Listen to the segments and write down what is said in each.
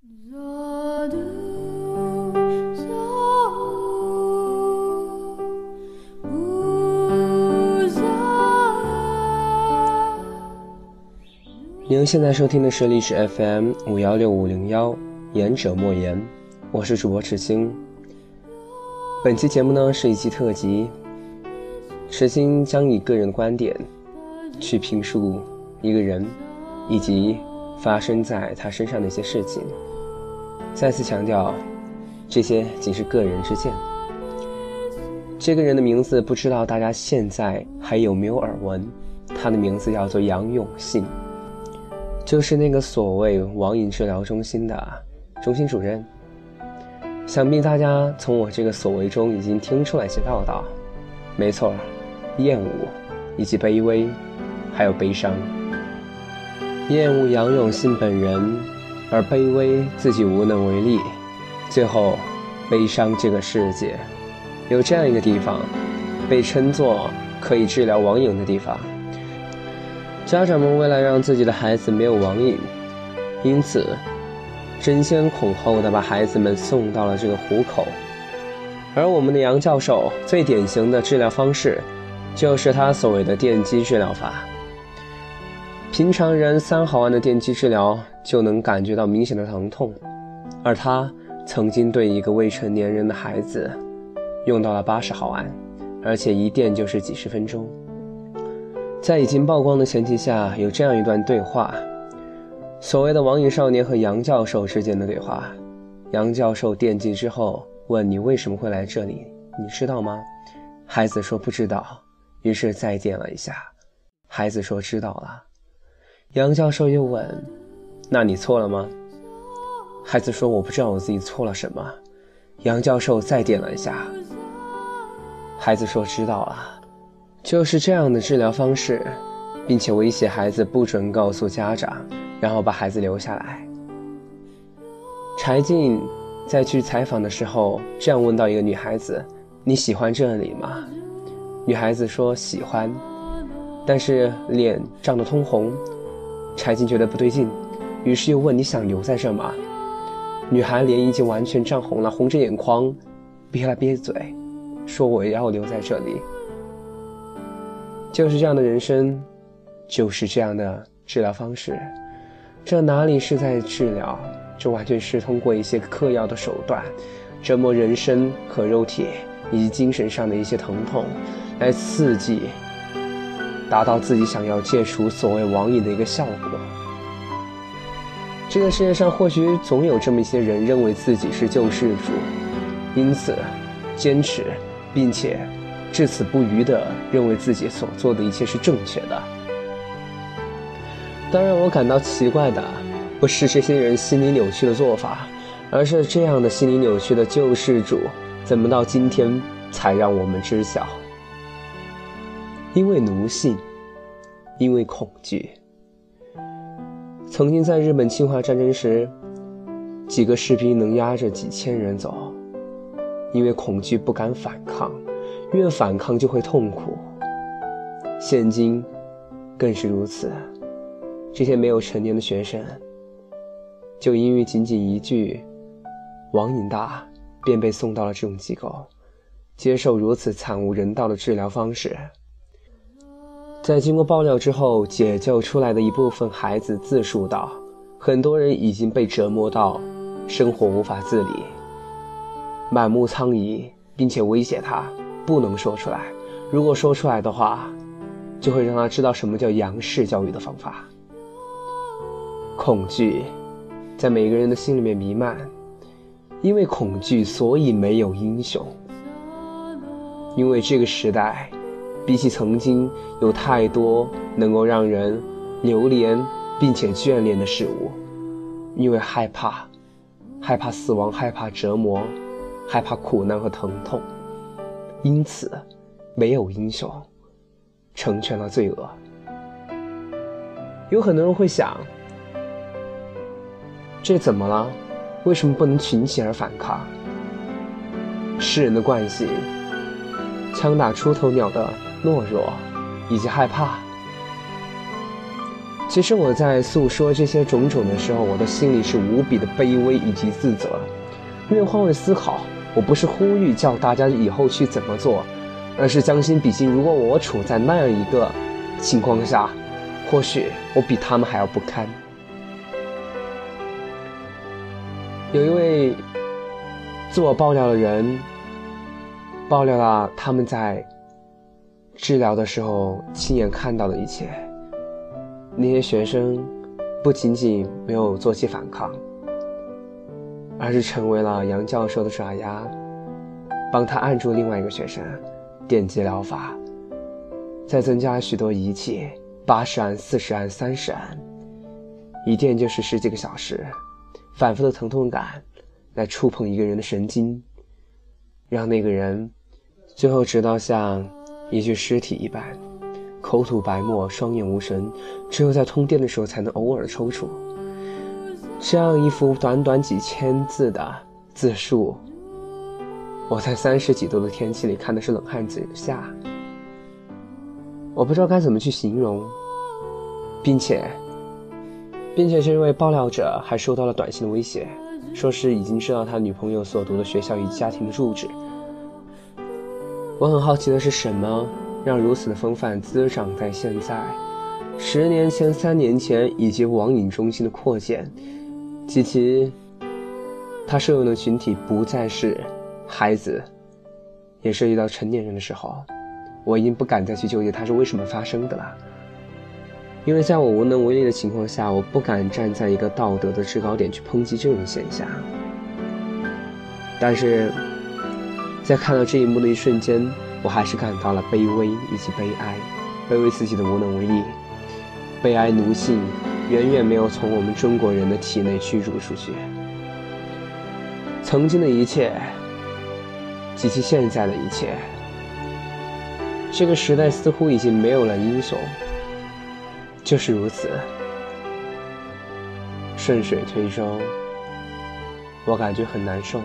您现在收听的是历史 FM 五幺六五零幺，言者莫言，我是主播赤星。本期节目呢是一期特辑，赤星将以个人观点去评述一个人以及发生在他身上的一些事情。再次强调，这些仅是个人之见。这个人的名字不知道大家现在还有没有耳闻？他的名字叫做杨永信。就是那个所谓网瘾治疗中心的中心主任，想必大家从我这个所谓中已经听出来些道道。没错，厌恶以及卑微，还有悲伤。厌恶杨永信本人，而卑微自己无能为力，最后悲伤这个世界有这样一个地方，被称作可以治疗网瘾的地方。家长们为了让自己的孩子没有网瘾，因此争先恐后的把孩子们送到了这个虎口。而我们的杨教授最典型的治疗方式，就是他所谓的电击治疗法。平常人三毫安的电击治疗就能感觉到明显的疼痛，而他曾经对一个未成年人的孩子用到了八十毫安，而且一电就是几十分钟。在已经曝光的前提下，有这样一段对话：所谓的网瘾少年和杨教授之间的对话。杨教授电击之后问：“你为什么会来这里？你知道吗？”孩子说：“不知道。”于是再电了一下，孩子说：“知道了。”杨教授又问：“那你错了吗？”孩子说：“我不知道我自己错了什么。”杨教授再点了一下，孩子说：“知道了。”就是这样的治疗方式，并且威胁孩子不准告诉家长，然后把孩子留下来。柴静在去采访的时候这样问到一个女孩子：“你喜欢这里吗？”女孩子说：“喜欢。”但是脸涨得通红。柴静觉得不对劲，于是又问：“你想留在这吗？”女孩脸已经完全涨红了，红着眼眶，憋了憋嘴，说：“我要留在这里。”就是这样的人生，就是这样的治疗方式，这哪里是在治疗？这完全是通过一些嗑药的手段，折磨人身和肉体以及精神上的一些疼痛，来刺激，达到自己想要戒除所谓网瘾的一个效果。这个世界上或许总有这么一些人，认为自己是救世主，因此坚持，并且。至死不渝地认为自己所做的一切是正确的。但让我感到奇怪的，不是这些人心理扭曲的做法，而是这样的心理扭曲的救世主，怎么到今天才让我们知晓？因为奴性，因为恐惧。曾经在日本侵华战争时，几个士兵能压着几千人走，因为恐惧不敢反抗。越反抗就会痛苦，现今更是如此。这些没有成年的学生，就因为仅仅一句“网瘾大”，便被送到了这种机构，接受如此惨无人道的治疗方式。在经过爆料之后，解救出来的一部分孩子自述道：“很多人已经被折磨到生活无法自理，满目疮痍，并且威胁他。”不能说出来，如果说出来的话，就会让他知道什么叫杨氏教育的方法。恐惧在每个人的心里面弥漫，因为恐惧，所以没有英雄。因为这个时代，比起曾经，有太多能够让人流连并且眷恋的事物。因为害怕，害怕死亡，害怕折磨，害怕苦难和疼痛。因此，没有英雄成全了罪恶。有很多人会想：这怎么了？为什么不能群起而反抗？世人的惯性，枪打出头鸟的懦弱以及害怕。其实我在诉说这些种种的时候，我的心里是无比的卑微以及自责。因为换位思考，我不是呼吁叫大家以后去怎么做，而是将心比心，如果我处在那样一个情况下，或许我比他们还要不堪。有一位自我爆料的人，爆料了他们在治疗的时候亲眼看到的一切。那些学生不仅仅没有做起反抗，而是成为了杨教授的爪牙，帮他按住另外一个学生，电击疗法，再增加许多仪器，八十按、四十按、三十按，一电就是十几个小时，反复的疼痛感来触碰一个人的神经，让那个人最后直到像一具尸体一般。口吐白沫，双眼无神，只有在通电的时候才能偶尔抽搐。这样一幅短短几千字的自述，我在三十几度的天气里看的是冷汗直下。我不知道该怎么去形容，并且，并且这位爆料者还收到了短信的威胁，说是已经知道他女朋友所读的学校与家庭的住址。我很好奇的是什么？让如此的风范滋长在现在，十年前、三年前以及网瘾中心的扩建，及其他受用的群体不再是孩子，也涉及到成年人的时候，我已经不敢再去纠结它是为什么发生的了。因为在我无能为力的情况下，我不敢站在一个道德的制高点去抨击这种现象。但是在看到这一幕的一瞬间。我还是感到了卑微以及悲哀，卑微自己的无能为力，悲哀奴性远远没有从我们中国人的体内驱逐出去。曾经的一切及其现在的一切，这个时代似乎已经没有了英雄，就是如此，顺水推舟，我感觉很难受。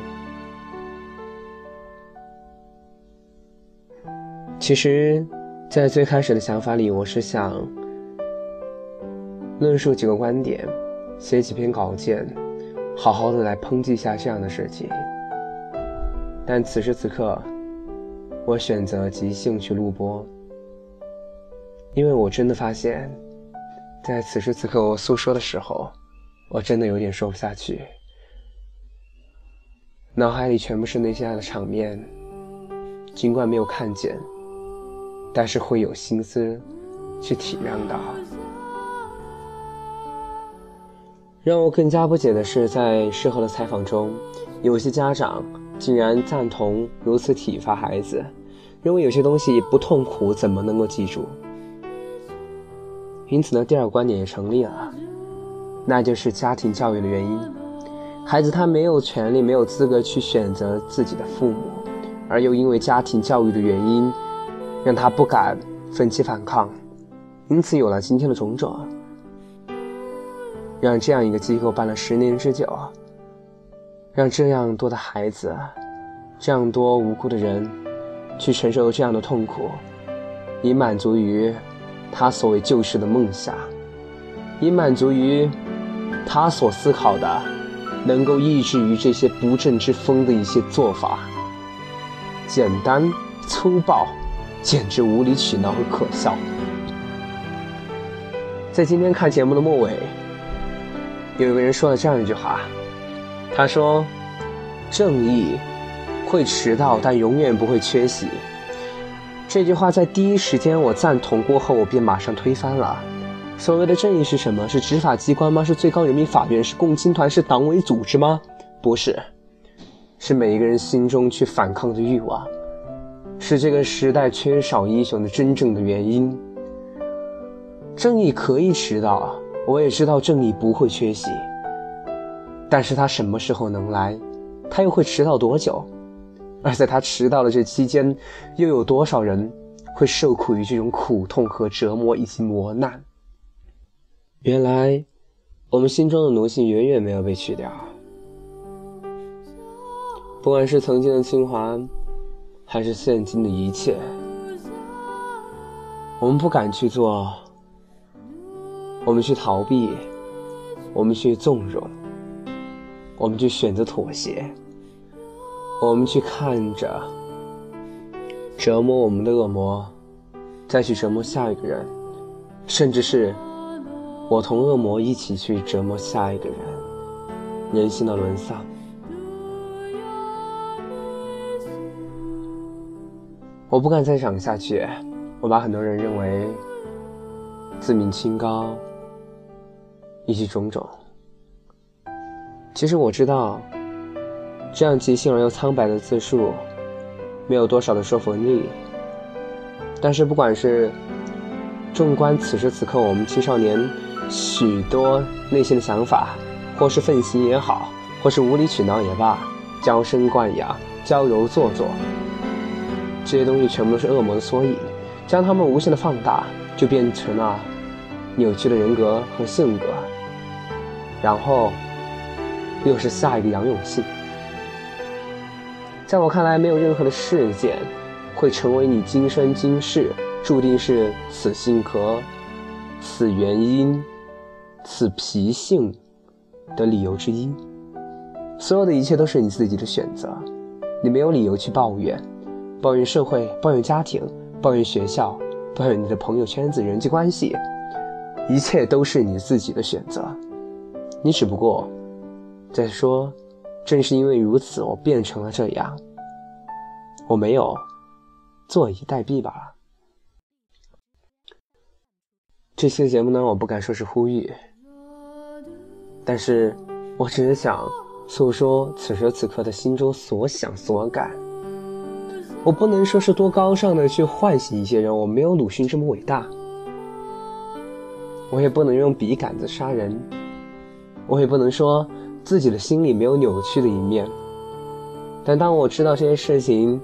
其实，在最开始的想法里，我是想论述几个观点，写几篇稿件，好好的来抨击一下这样的事情。但此时此刻，我选择即兴去录播，因为我真的发现，在此时此刻我诉说的时候，我真的有点说不下去，脑海里全部是那些爱的场面，尽管没有看见。但是会有心思去体谅的。让我更加不解的是，在事后的采访中，有些家长竟然赞同如此体罚孩子，认为有些东西不痛苦怎么能够记住？因此呢，第二个观点也成立了，那就是家庭教育的原因。孩子他没有权利、没有资格去选择自己的父母，而又因为家庭教育的原因。让他不敢奋起反抗，因此有了今天的种种。让这样一个机构办了十年之久，让这样多的孩子，这样多无辜的人，去承受这样的痛苦，以满足于他所谓救世的梦想，以满足于他所思考的，能够抑制于这些不正之风的一些做法，简单粗暴。简直无理取闹和可笑。在今天看节目的末尾，有一个人说了这样一句话，他说：“正义会迟到，但永远不会缺席。”这句话在第一时间我赞同过后，我便马上推翻了。所谓的正义是什么？是执法机关吗？是最高人民法院？是共青团？是党委组织吗？不是，是每一个人心中去反抗的欲望。是这个时代缺少英雄的真正的原因。正义可以迟到，我也知道正义不会缺席。但是他什么时候能来？他又会迟到多久？而在他迟到的这期间，又有多少人会受苦于这种苦痛和折磨以及磨难？原来，我们心中的奴性远远没有被去掉。不管是曾经的清华。还是现今的一切，我们不敢去做我们去逃避，我们去纵容，我们去选择妥协，我们去看着折磨我们的恶魔，再去折磨下一个人，甚至是我同恶魔一起去折磨下一个人，人性的沦丧。我不敢再讲下去，我把很多人认为自命清高。以及种种，其实我知道，这样即兴而又苍白的自述，没有多少的说服力。但是，不管是纵观此时此刻我们青少年许多内心的想法，或是愤青也好，或是无理取闹也罢，娇生惯养、娇柔做作，这些东西全部都是恶魔的缩影，将他们无限的放大，就变成了扭曲的人格和性格。然后，又是下一个杨永信。在我看来，没有任何的事件会成为你今生今世注定是此性格、此原因、此脾性的理由之一。所有的一切都是你自己的选择，你没有理由去抱怨，抱怨社会，抱怨家庭，抱怨学校，抱怨你的朋友圈子、人际关系，一切都是你自己的选择。你只不过在说，正是因为如此，我变成了这样。我没有坐以待毙罢了。这期节目呢，我不敢说是呼吁，但是我只是想诉说此时此刻的心中所想所感。我不能说是多高尚的去唤醒一些人，我没有鲁迅这么伟大，我也不能用笔杆子杀人。我也不能说自己的心里没有扭曲的一面，但当我知道这些事情，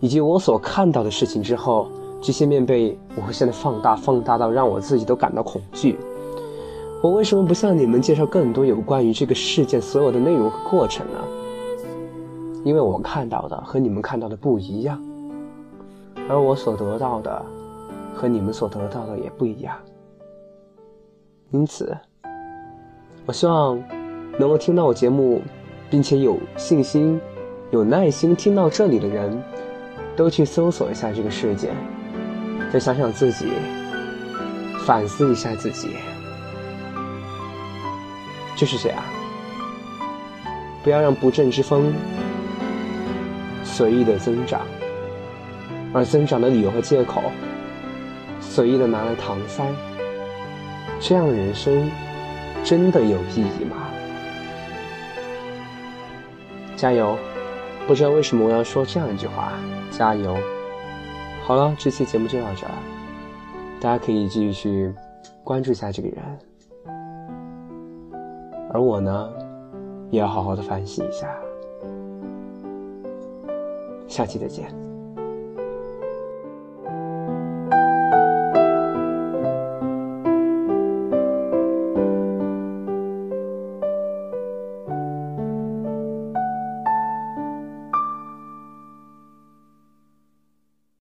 以及我所看到的事情之后，这些面被无限的放大，放大到让我自己都感到恐惧。我为什么不向你们介绍更多有关于这个事件所有的内容和过程呢？因为我看到的和你们看到的不一样，而我所得到的和你们所得到的也不一样，因此。我希望能够听到我节目，并且有信心、有耐心听到这里的人，都去搜索一下这个事件，再想想自己，反思一下自己，就是这样。不要让不正之风随意的增长，而增长的理由和借口随意的拿来搪塞，这样的人生。真的有意义吗？加油！不知道为什么我要说这样一句话，加油！好了，这期节目就到这儿，大家可以继续关注一下这个人，而我呢，也要好好的反省一下。下期再见。